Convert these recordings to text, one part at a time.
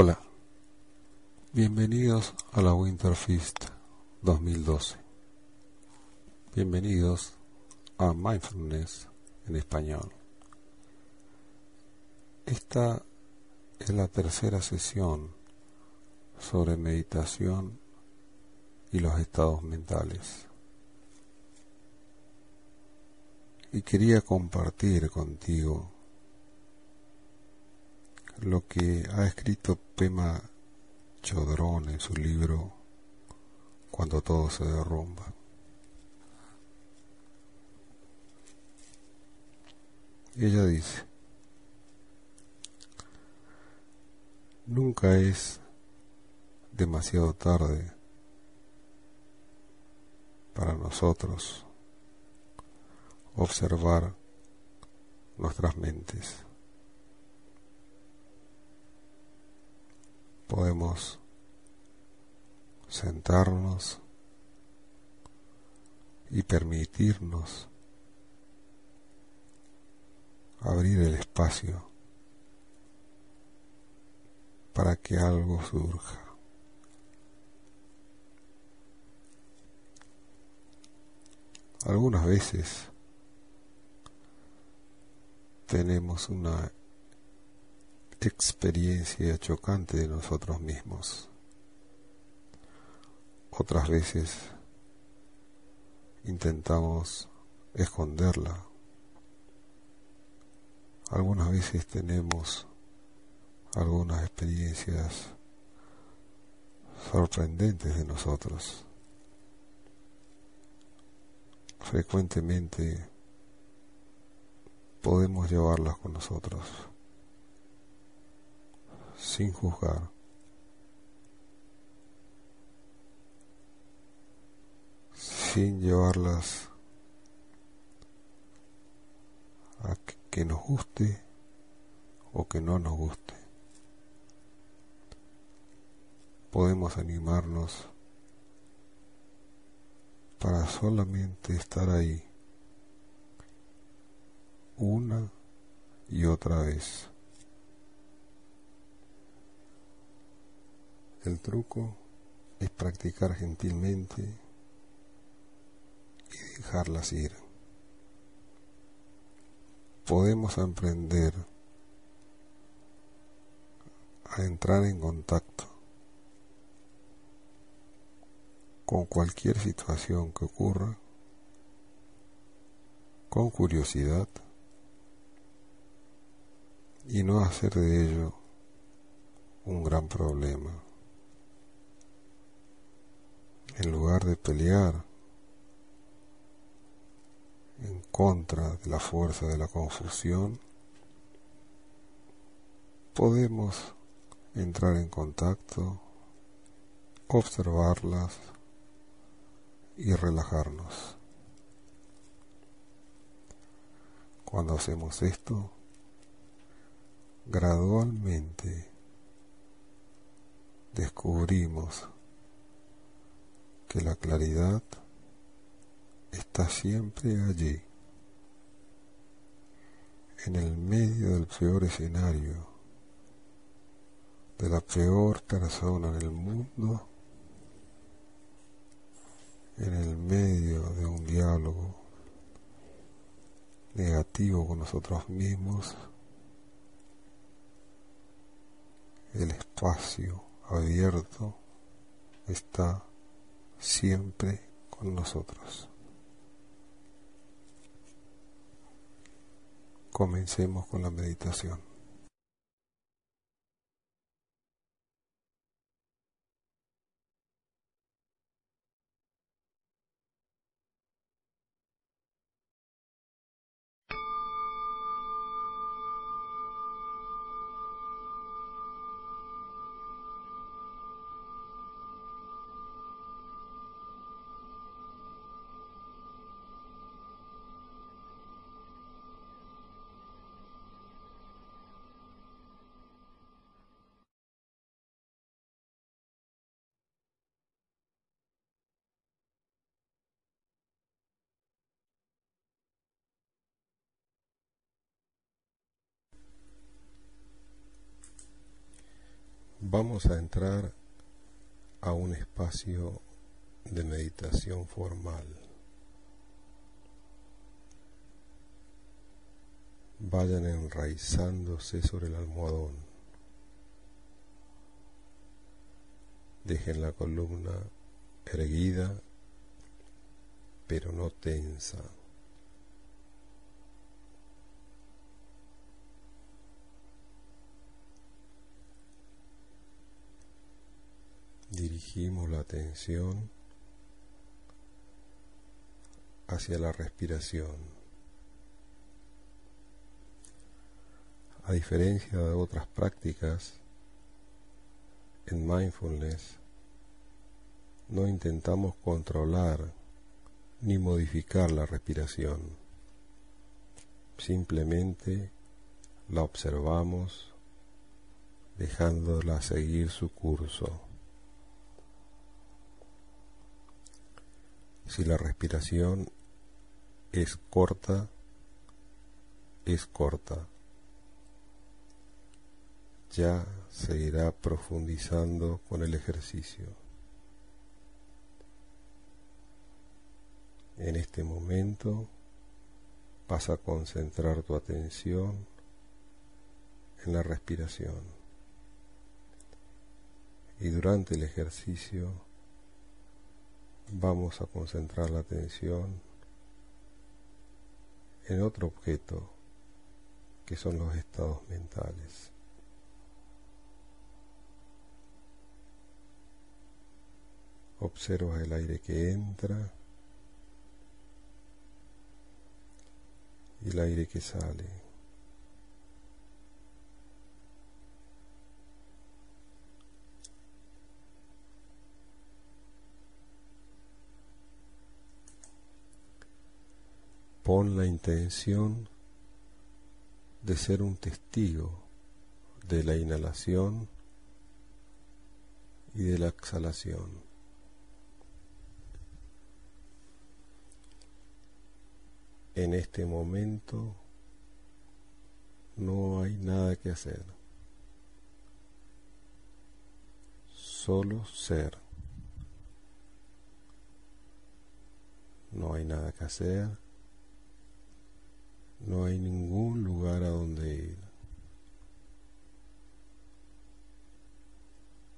Hola, bienvenidos a la Winter Feast 2012. Bienvenidos a Mindfulness en español. Esta es la tercera sesión sobre meditación y los estados mentales. Y quería compartir contigo lo que ha escrito Pema Chodrón en su libro Cuando todo se derrumba. Ella dice, nunca es demasiado tarde para nosotros observar nuestras mentes. Podemos sentarnos y permitirnos abrir el espacio para que algo surja. Algunas veces tenemos una experiencia chocante de nosotros mismos. Otras veces intentamos esconderla. Algunas veces tenemos algunas experiencias sorprendentes de nosotros. Frecuentemente podemos llevarlas con nosotros sin juzgar. sin llevarlas a que nos guste o que no nos guste. Podemos animarnos para solamente estar ahí una y otra vez. El truco es practicar gentilmente y dejarlas ir. Podemos emprender a entrar en contacto con cualquier situación que ocurra con curiosidad y no hacer de ello un gran problema en lugar de pelear en contra de la fuerza de la confusión, podemos entrar en contacto, observarlas y relajarnos. Cuando hacemos esto, gradualmente descubrimos que la claridad está siempre allí, en el medio del peor escenario, de la peor persona en el mundo, en el medio de un diálogo negativo con nosotros mismos, el espacio abierto está siempre con nosotros. Comencemos con la meditación. Vamos a entrar a un espacio de meditación formal. Vayan enraizándose sobre el almohadón. Dejen la columna erguida, pero no tensa. Dirigimos la atención hacia la respiración. A diferencia de otras prácticas, en mindfulness no intentamos controlar ni modificar la respiración. Simplemente la observamos dejándola seguir su curso. Si la respiración es corta, es corta. Ya se irá profundizando con el ejercicio. En este momento vas a concentrar tu atención en la respiración. Y durante el ejercicio vamos a concentrar la atención en otro objeto que son los estados mentales. Observa el aire que entra y el aire que sale. Pon la intención de ser un testigo de la inhalación y de la exhalación. En este momento no hay nada que hacer, solo ser. No hay nada que hacer no hay ningún lugar a donde ir.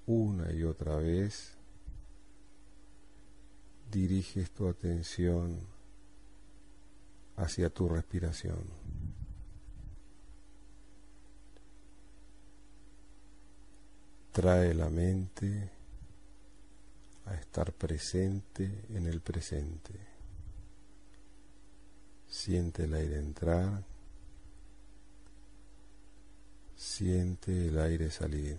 Una y otra vez diriges tu atención hacia tu respiración. Trae la mente a estar presente en el presente. Siente el aire entrar, siente el aire salir.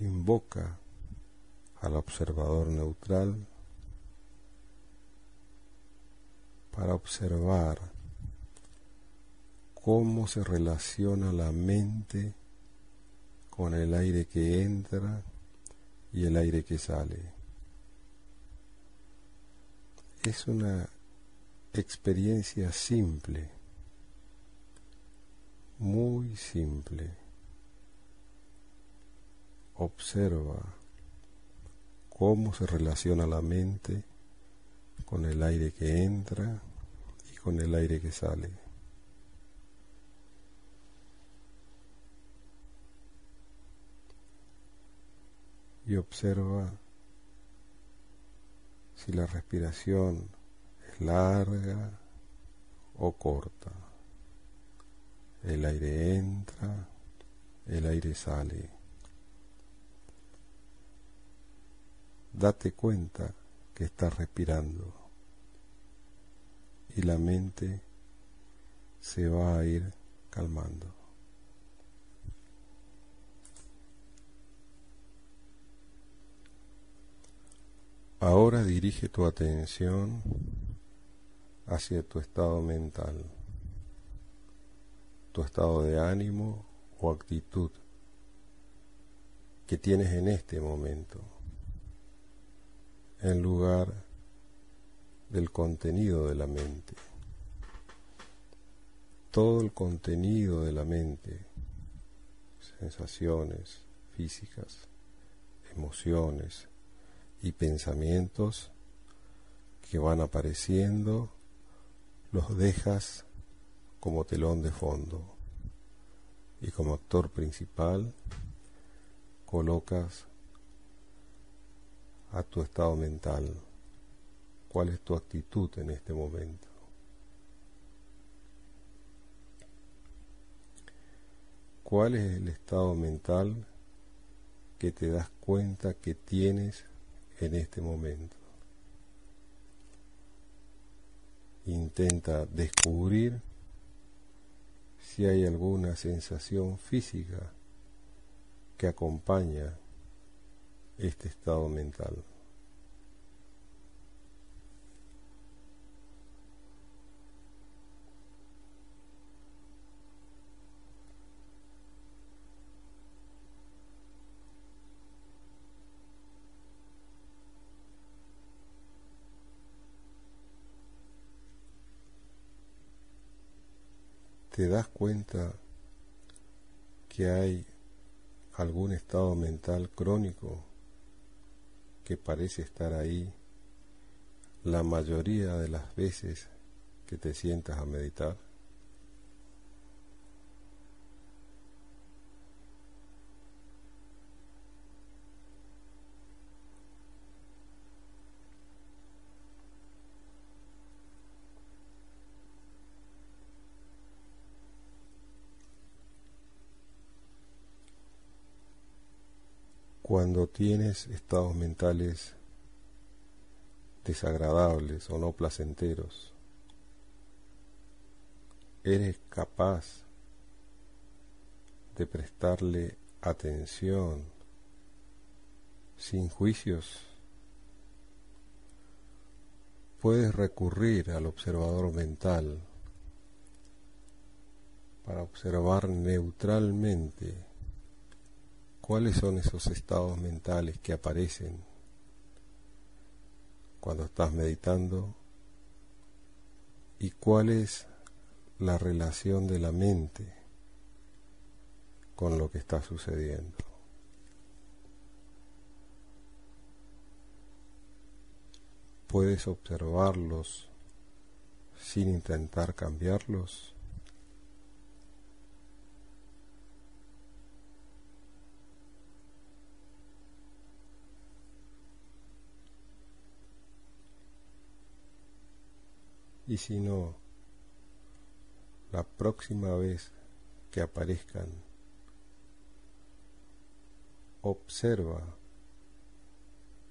Invoca al observador neutral para observar cómo se relaciona la mente con el aire que entra y el aire que sale es una experiencia simple, muy simple. Observa cómo se relaciona la mente con el aire que entra y con el aire que sale. Y observa si la respiración es larga o corta. El aire entra, el aire sale. Date cuenta que estás respirando y la mente se va a ir calmando. Ahora dirige tu atención hacia tu estado mental, tu estado de ánimo o actitud que tienes en este momento, en lugar del contenido de la mente. todo el contenido de la mente, sensaciones físicas, emociones y pensamientos que van apareciendo, los dejas como telón de fondo y como actor principal colocas a tu estado mental. ¿Cuál es tu actitud en este momento? ¿Cuál es el estado mental que te das cuenta que tienes en este momento? Intenta descubrir si hay alguna sensación física que acompaña este estado mental. Te das cuenta que hay algún estado mental crónico que parece estar ahí la mayoría de las veces que te sientas a meditar? Cuando tienes estados mentales desagradables o no placenteros, eres capaz de prestarle atención sin juicios. Puedes recurrir al observador mental para observar neutralmente ¿Cuáles son esos estados mentales que aparecen cuando estás meditando? ¿Y cuál es la relación de la mente con lo que está sucediendo? ¿Puedes observarlos sin intentar cambiarlos? Y si no, la próxima vez que aparezcan, observa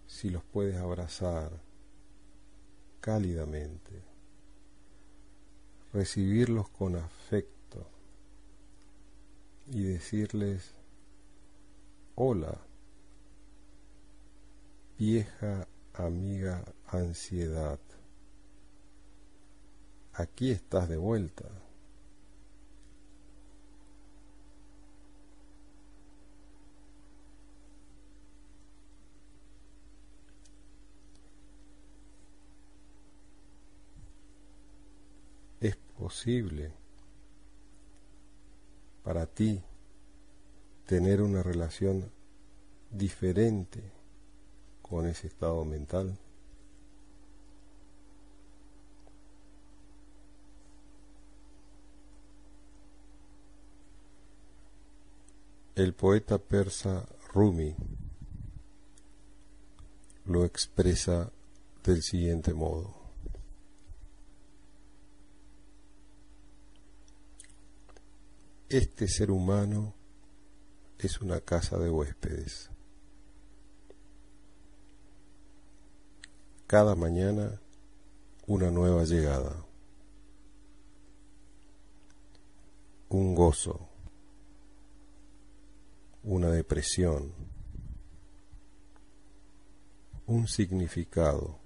si los puedes abrazar cálidamente, recibirlos con afecto y decirles, hola, vieja amiga ansiedad aquí estás de vuelta. Es posible para ti tener una relación diferente con ese estado mental. El poeta persa Rumi lo expresa del siguiente modo. Este ser humano es una casa de huéspedes. Cada mañana una nueva llegada, un gozo una depresión, un significado,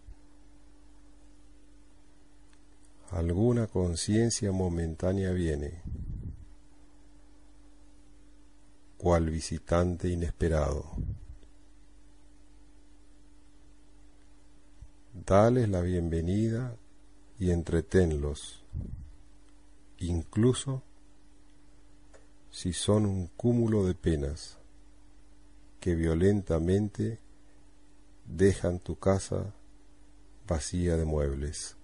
alguna conciencia momentánea viene, cual visitante inesperado. Dales la bienvenida y entretenlos incluso si son un cúmulo de penas que violentamente dejan tu casa vacía de muebles.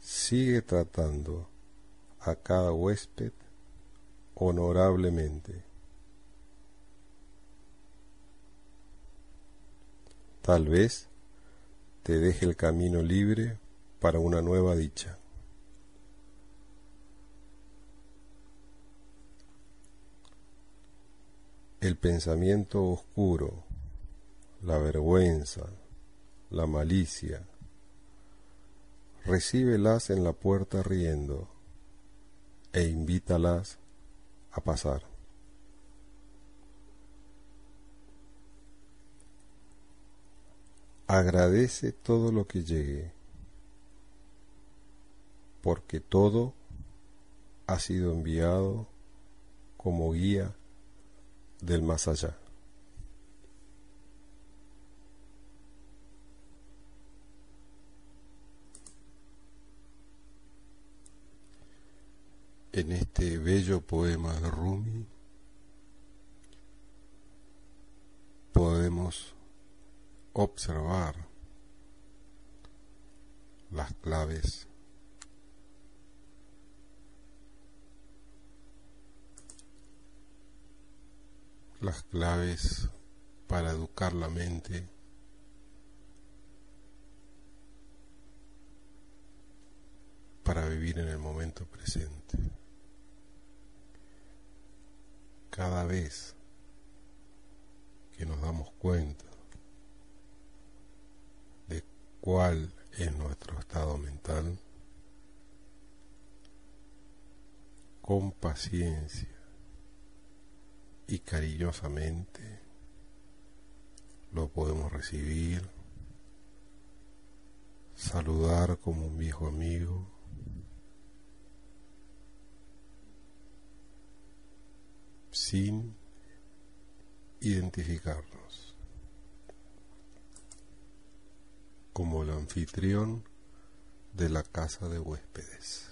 Sigue tratando a cada huésped honorablemente. Tal vez te deje el camino libre para una nueva dicha. El pensamiento oscuro, la vergüenza, la malicia, recíbelas en la puerta riendo e invítalas a pasar. Agradece todo lo que llegue, porque todo ha sido enviado como guía del más allá. En este bello poema de Rumi podemos observar las claves las claves para educar la mente para vivir en el momento presente. Cada vez que nos damos cuenta cuál es nuestro estado mental, con paciencia y cariñosamente lo podemos recibir, saludar como un viejo amigo, sin identificarnos. Como el anfitrión de la casa de huéspedes.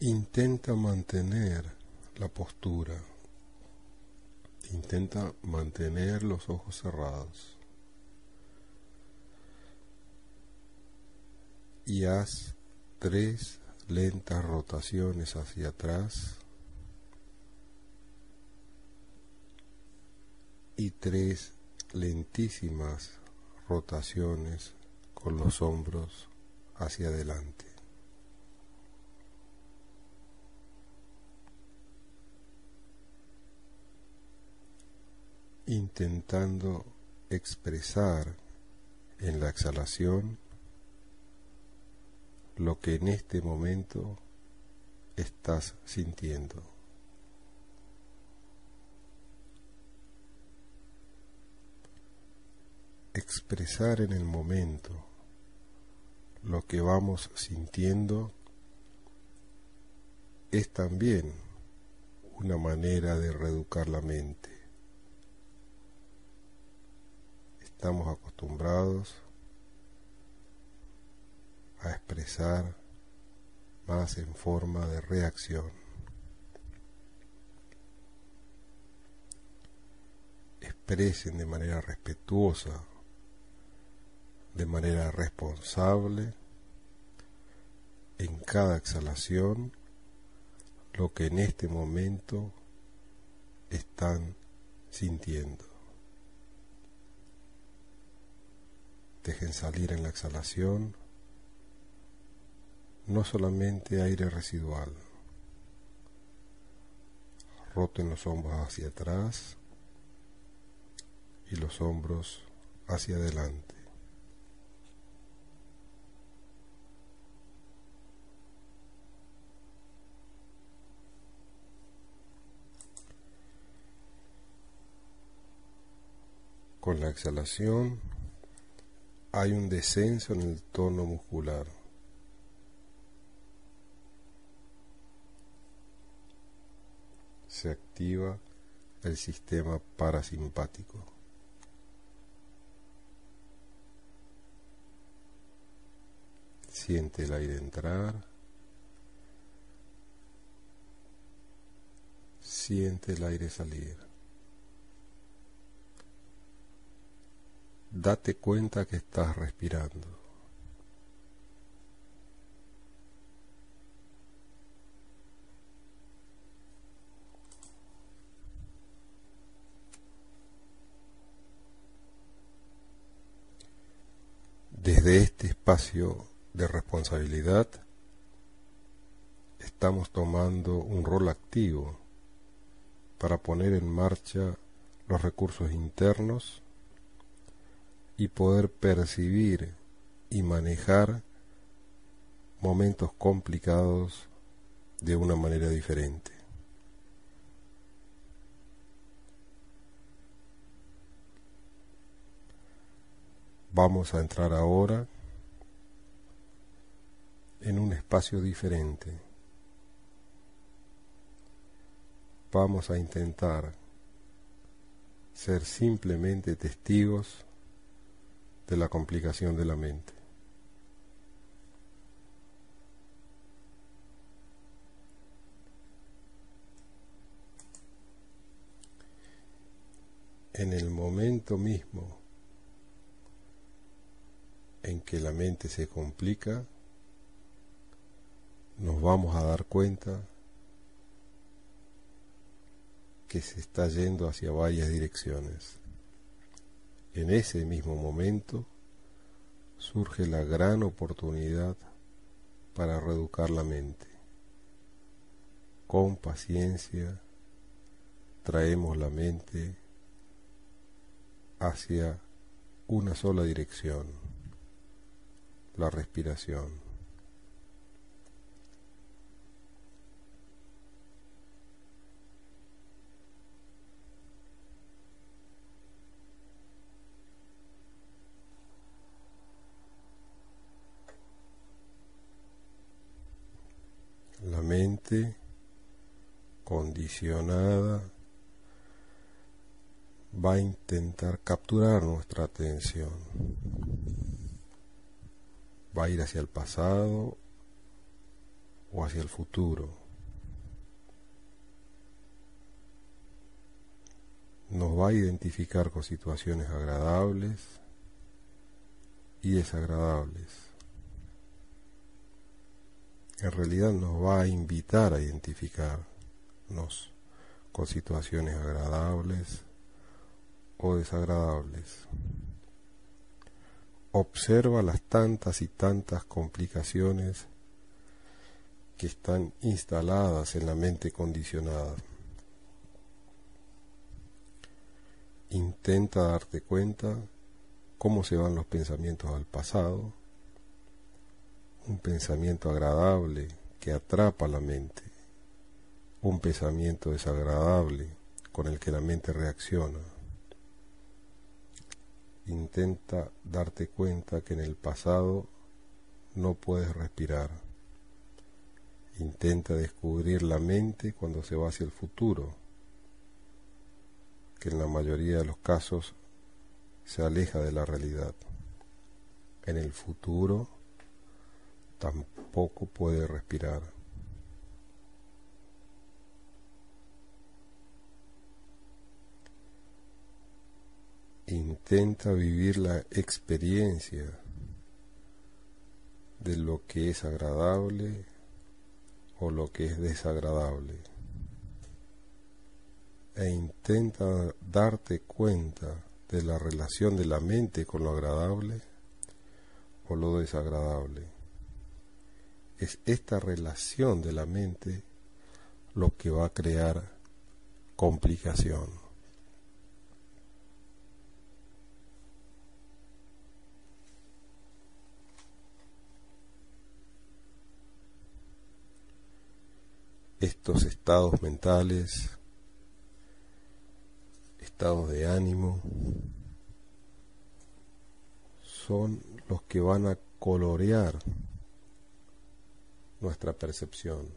Intenta mantener la postura, intenta mantener los ojos cerrados y haz tres lentas rotaciones hacia atrás y tres lentísimas rotaciones con los hombros hacia adelante. intentando expresar en la exhalación lo que en este momento estás sintiendo. Expresar en el momento lo que vamos sintiendo es también una manera de reeducar la mente. Estamos acostumbrados a expresar más en forma de reacción. Expresen de manera respetuosa, de manera responsable, en cada exhalación, lo que en este momento están sintiendo. Dejen salir en la exhalación no solamente aire residual. Roten los hombros hacia atrás y los hombros hacia adelante. Con la exhalación hay un descenso en el tono muscular se activa el sistema parasimpático. Siente el aire entrar. Siente el aire salir. Date cuenta que estás respirando. Desde este espacio de responsabilidad estamos tomando un rol activo para poner en marcha los recursos internos y poder percibir y manejar momentos complicados de una manera diferente. Vamos a entrar ahora en un espacio diferente. Vamos a intentar ser simplemente testigos de la complicación de la mente. En el momento mismo en que la mente se complica, nos vamos a dar cuenta que se está yendo hacia varias direcciones. En ese mismo momento surge la gran oportunidad para reeducar la mente. Con paciencia traemos la mente hacia una sola dirección la respiración. La mente condicionada va a intentar capturar nuestra atención va a ir hacia el pasado o hacia el futuro. Nos va a identificar con situaciones agradables y desagradables. En realidad nos va a invitar a identificarnos con situaciones agradables o desagradables observa las tantas y tantas complicaciones que están instaladas en la mente condicionada. Intenta darte cuenta cómo se van los pensamientos al pasado, un pensamiento agradable que atrapa la mente, un pensamiento desagradable con el que la mente reacciona intenta darte cuenta que en el pasado no puedes respirar. Intenta descubrir la mente cuando se va hacia el futuro, que en la mayoría de los casos se aleja de la realidad. En el futuro tampoco puede respirar. Intenta vivir la experiencia de lo que es agradable o lo que es desagradable e intenta darte cuenta de la relación de la mente con lo agradable o lo desagradable. Es esta relación de la mente lo que va a crear complicación. Estos estados mentales, estados de ánimo, son los que van a colorear nuestra percepción.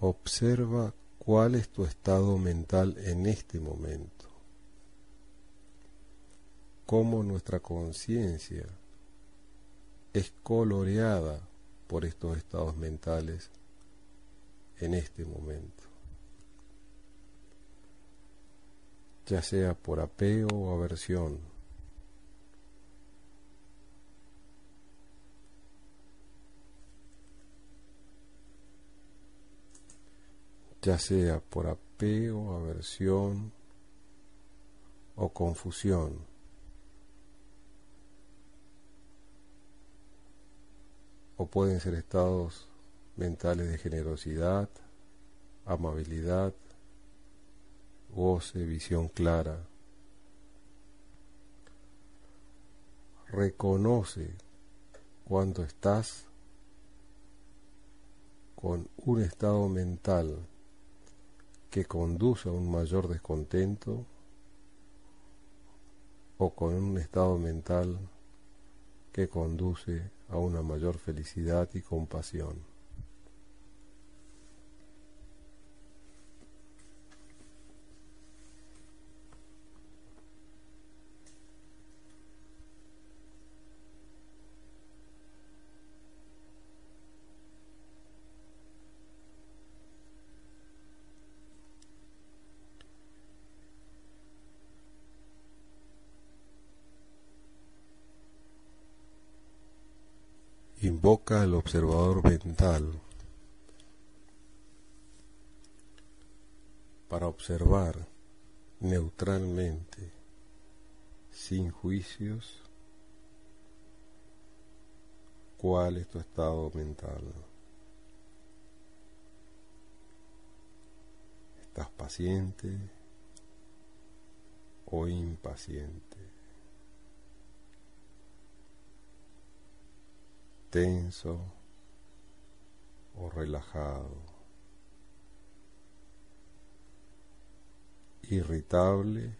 Observa cuál es tu estado mental en este momento. Cómo nuestra conciencia es coloreada por estos estados mentales en este momento. Ya sea por apego o aversión. ya sea por apego, aversión o confusión. O pueden ser estados mentales de generosidad, amabilidad, goce, visión clara. Reconoce cuando estás con un estado mental que conduce a un mayor descontento o con un estado mental que conduce a una mayor felicidad y compasión. Invoca al observador mental para observar neutralmente, sin juicios, cuál es tu estado mental. ¿Estás paciente o impaciente? Tenso o relajado, irritable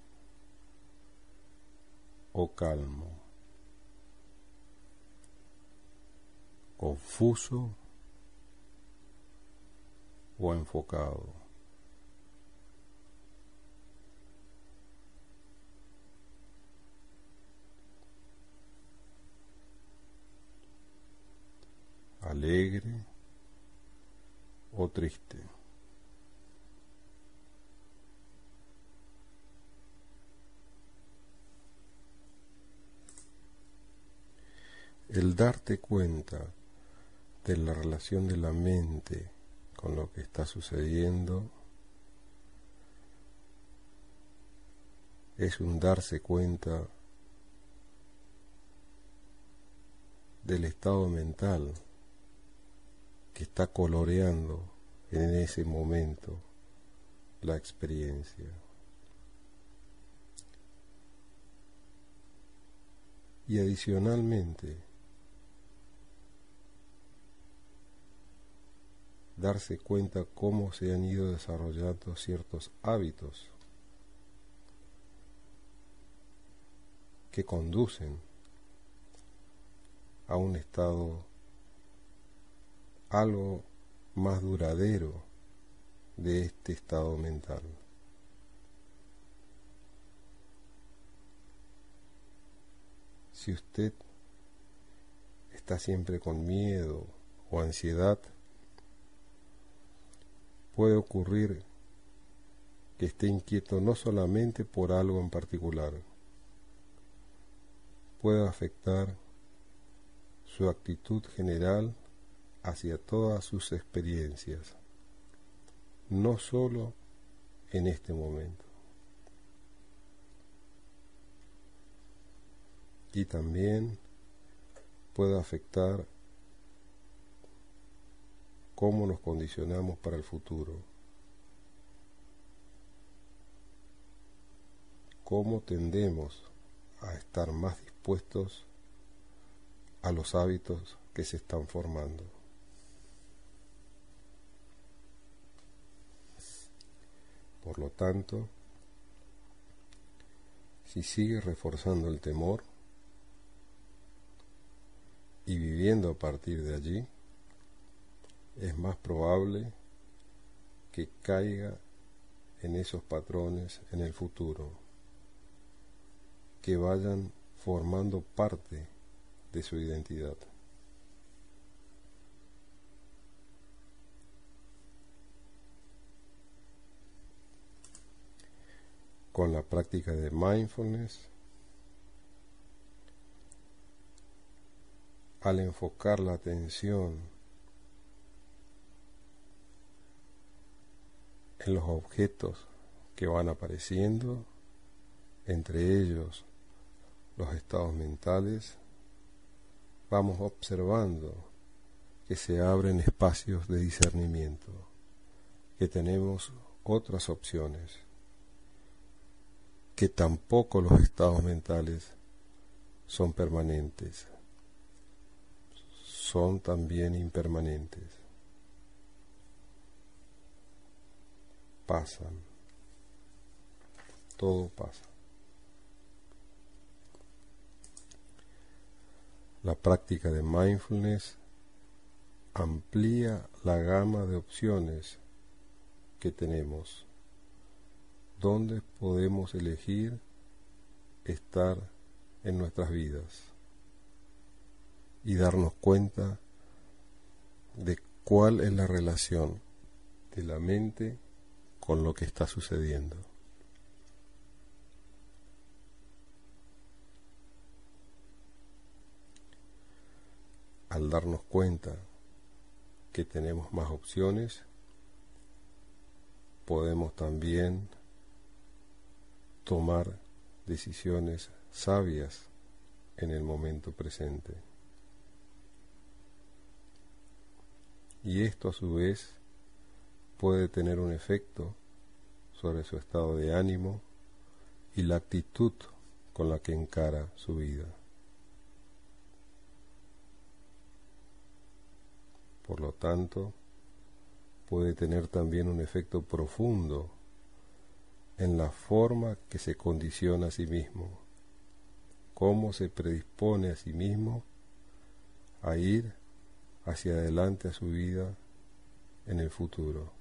o calmo, confuso o enfocado. Alegre o triste. El darte cuenta de la relación de la mente con lo que está sucediendo es un darse cuenta del estado mental que está coloreando en ese momento la experiencia. Y adicionalmente, darse cuenta cómo se han ido desarrollando ciertos hábitos que conducen a un estado algo más duradero de este estado mental. Si usted está siempre con miedo o ansiedad, puede ocurrir que esté inquieto no solamente por algo en particular, puede afectar su actitud general hacia todas sus experiencias, no solo en este momento. Y también puede afectar cómo nos condicionamos para el futuro, cómo tendemos a estar más dispuestos a los hábitos que se están formando. Por lo tanto, si sigue reforzando el temor y viviendo a partir de allí, es más probable que caiga en esos patrones en el futuro, que vayan formando parte de su identidad. Con la práctica de mindfulness, al enfocar la atención en los objetos que van apareciendo, entre ellos los estados mentales, vamos observando que se abren espacios de discernimiento, que tenemos otras opciones, que tampoco los estados mentales son permanentes, son también impermanentes. Pasan. Todo pasa. La práctica de mindfulness amplía la gama de opciones que tenemos, donde podemos elegir estar en nuestras vidas y darnos cuenta de cuál es la relación de la mente con lo que está sucediendo. Al darnos cuenta que tenemos más opciones, podemos también tomar decisiones sabias en el momento presente. y esto a su vez puede tener un efecto sobre su estado de ánimo y la actitud con la que encara su vida. Por lo tanto, puede tener también un efecto profundo en la forma que se condiciona a sí mismo, cómo se predispone a sí mismo a ir hacia adelante a su vida en el futuro.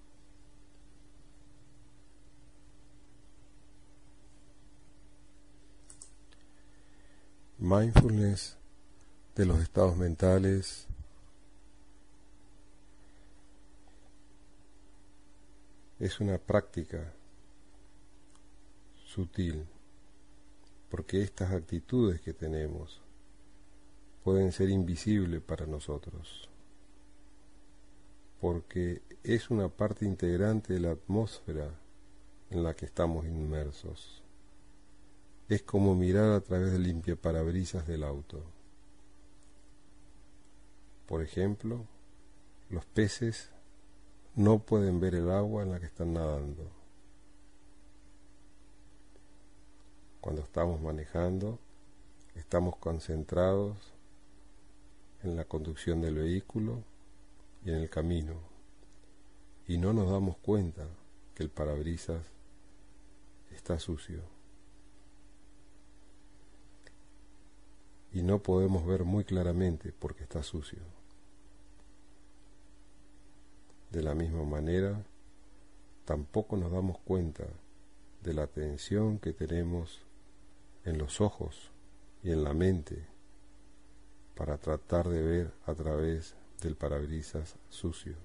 Mindfulness de los estados mentales es una práctica sutil, porque estas actitudes que tenemos pueden ser invisibles para nosotros porque es una parte integrante de la atmósfera en la que estamos inmersos. Es como mirar a través del limpiaparabrisas del auto. Por ejemplo, los peces no pueden ver el agua en la que están nadando. Cuando estamos manejando, estamos concentrados en la conducción del vehículo y en el camino y no nos damos cuenta que el parabrisas está sucio y no podemos ver muy claramente porque está sucio. De la misma manera, tampoco nos damos cuenta de la tensión que tenemos en los ojos y en la mente para tratar de ver a través del parabrisas sucio.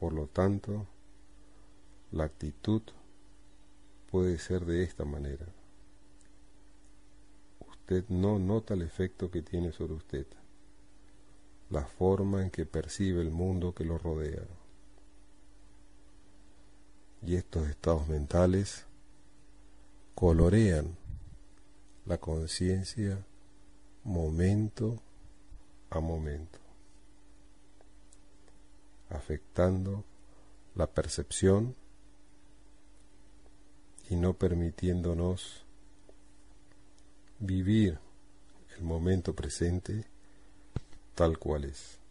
Por lo tanto, la actitud puede ser de esta manera. Usted no nota el efecto que tiene sobre usted, la forma en que percibe el mundo que lo rodea. Y estos estados mentales colorean la conciencia momento a momento, afectando la percepción y no permitiéndonos vivir el momento presente tal cual es.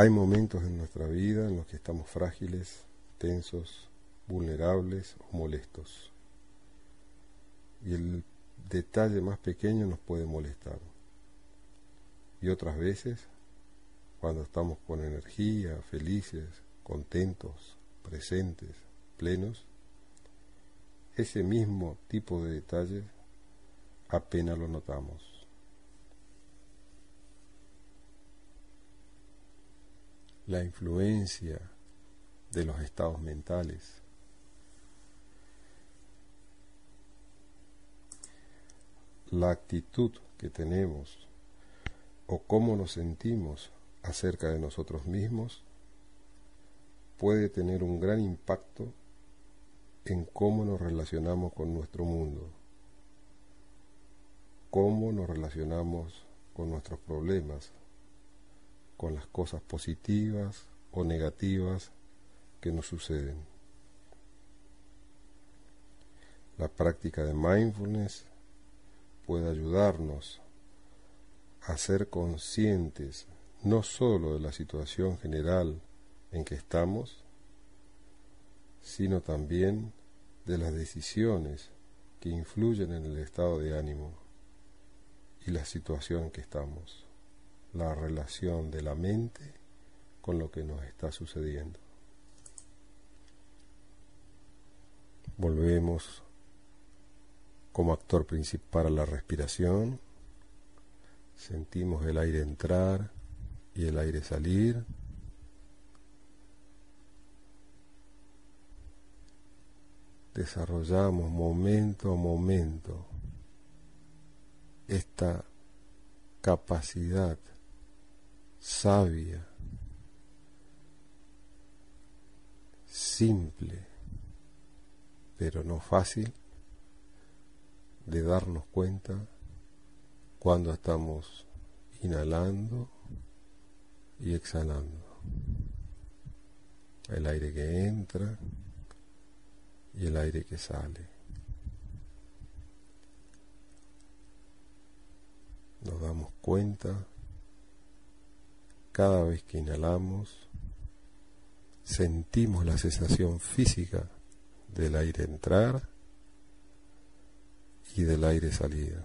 Hay momentos en nuestra vida en los que estamos frágiles, tensos, vulnerables o molestos. Y el detalle más pequeño nos puede molestar. Y otras veces, cuando estamos con energía, felices, contentos, presentes, plenos, ese mismo tipo de detalles apenas lo notamos. La influencia de los estados mentales. La actitud que tenemos o cómo nos sentimos acerca de nosotros mismos puede tener un gran impacto en cómo nos relacionamos con nuestro mundo, cómo nos relacionamos con nuestros problemas, con las cosas positivas o negativas que nos suceden. La práctica de mindfulness puede ayudarnos a ser conscientes no sólo de la situación general en que estamos, sino también de las decisiones que influyen en el estado de ánimo y la situación en que estamos, la relación de la mente con lo que nos está sucediendo. Volvemos como actor principal a la respiración, sentimos el aire entrar y el aire salir. Desarrollamos momento a momento esta capacidad sabia, simple, pero no fácil, de darnos cuenta cuando estamos inhalando y exhalando. El aire que entra y el aire que sale. Nos damos cuenta cada vez que inhalamos, sentimos la sensación física del aire entrar y del aire salir.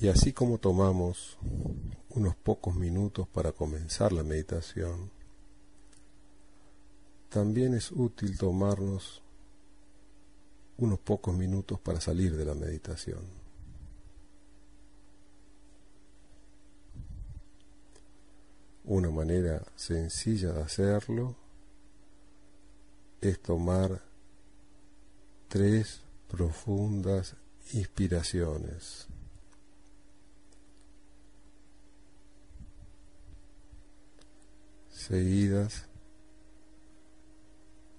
Y así como tomamos unos pocos minutos para comenzar la meditación, también es útil tomarnos unos pocos minutos para salir de la meditación. Una manera sencilla de hacerlo es tomar tres profundas inspiraciones. seguidas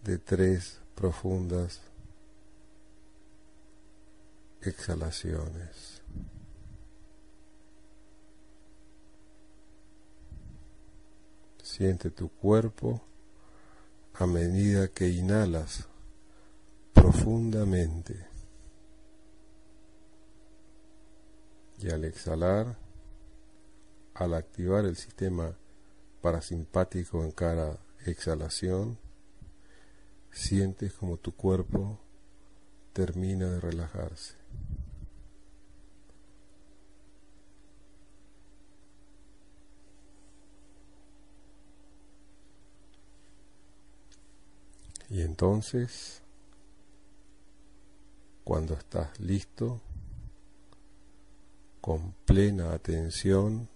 de tres profundas exhalaciones. Siente tu cuerpo a medida que inhalas profundamente. Y al exhalar, al activar el sistema parasimpático en cada exhalación, sientes como tu cuerpo termina de relajarse. Y entonces, cuando estás listo, con plena atención,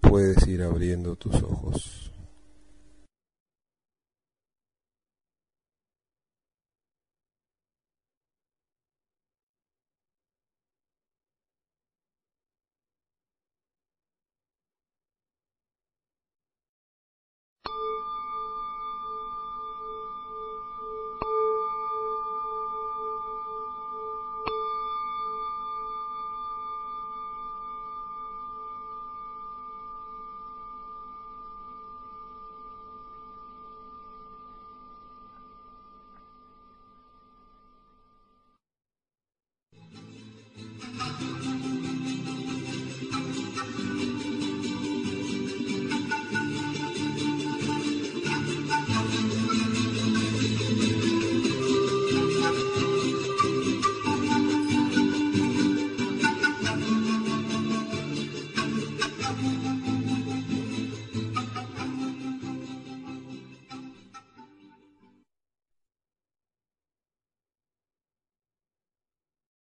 puedes ir abriendo tus ojos.